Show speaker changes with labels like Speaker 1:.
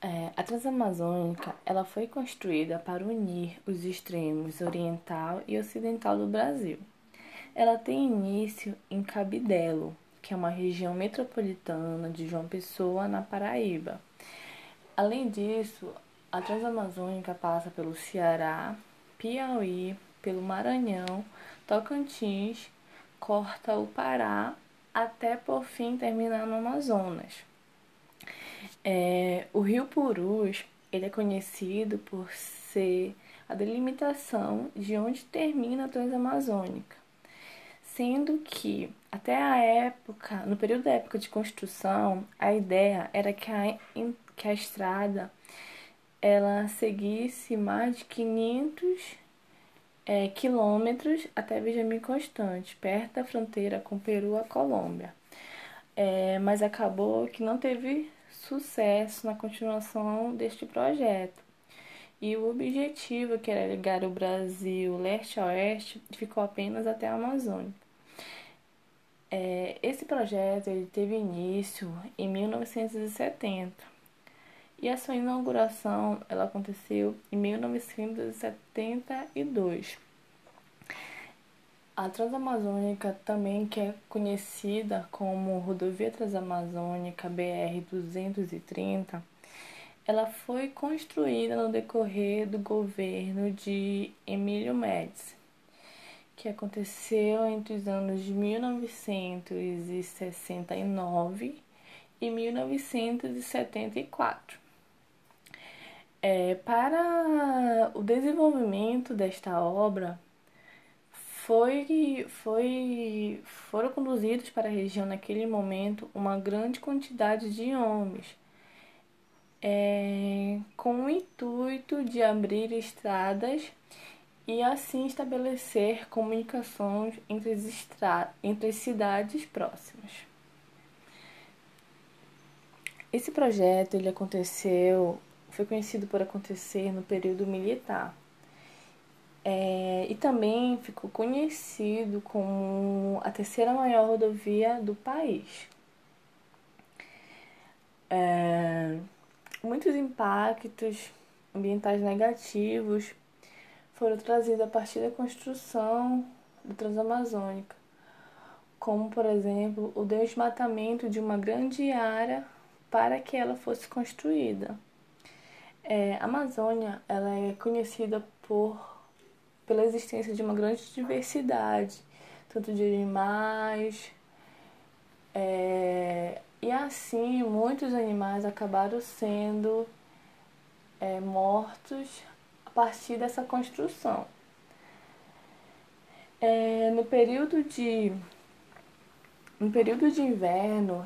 Speaker 1: É, a Transamazônica ela foi construída para unir os extremos oriental e ocidental do Brasil. Ela tem início em Cabidelo, que é uma região metropolitana de João Pessoa, na Paraíba. Além disso, a Transamazônica passa pelo Ceará, Piauí, pelo Maranhão, Tocantins, corta o Pará até por fim terminar no Amazonas. É, o Rio Purus ele é conhecido por ser a delimitação de onde termina a Transamazônica, sendo que até a época, no período da época de construção, a ideia era que a, que a estrada ela seguisse mais de 500 é, quilômetros até Benjamin Constante, perto da fronteira com Peru a Colômbia. É, mas acabou que não teve sucesso na continuação deste projeto. E o objetivo, que era ligar o Brasil leste a oeste, ficou apenas até a Amazônia. É, esse projeto ele teve início em 1970 e a sua inauguração ela aconteceu em 1972. A Transamazônica, também que é conhecida como Rodovia Transamazônica BR-230, ela foi construída no decorrer do governo de Emílio Médici, que aconteceu entre os anos de 1969 e 1974. É, para o desenvolvimento desta obra, foi, foi, foram conduzidos para a região naquele momento uma grande quantidade de homens, é, com o intuito de abrir estradas e assim estabelecer comunicações entre as, estra entre as cidades próximas. Esse projeto ele aconteceu, foi conhecido por acontecer no período militar é, e também ficou conhecido como a terceira maior rodovia do país. É, muitos impactos ambientais negativos foram trazidos a partir da construção do Transamazônica, como, por exemplo, o desmatamento de uma grande área para que ela fosse construída. É, a Amazônia ela é conhecida por pela existência de uma grande diversidade, tanto de animais. É, e assim, muitos animais acabaram sendo é, mortos a partir dessa construção. É, no período de no período de inverno,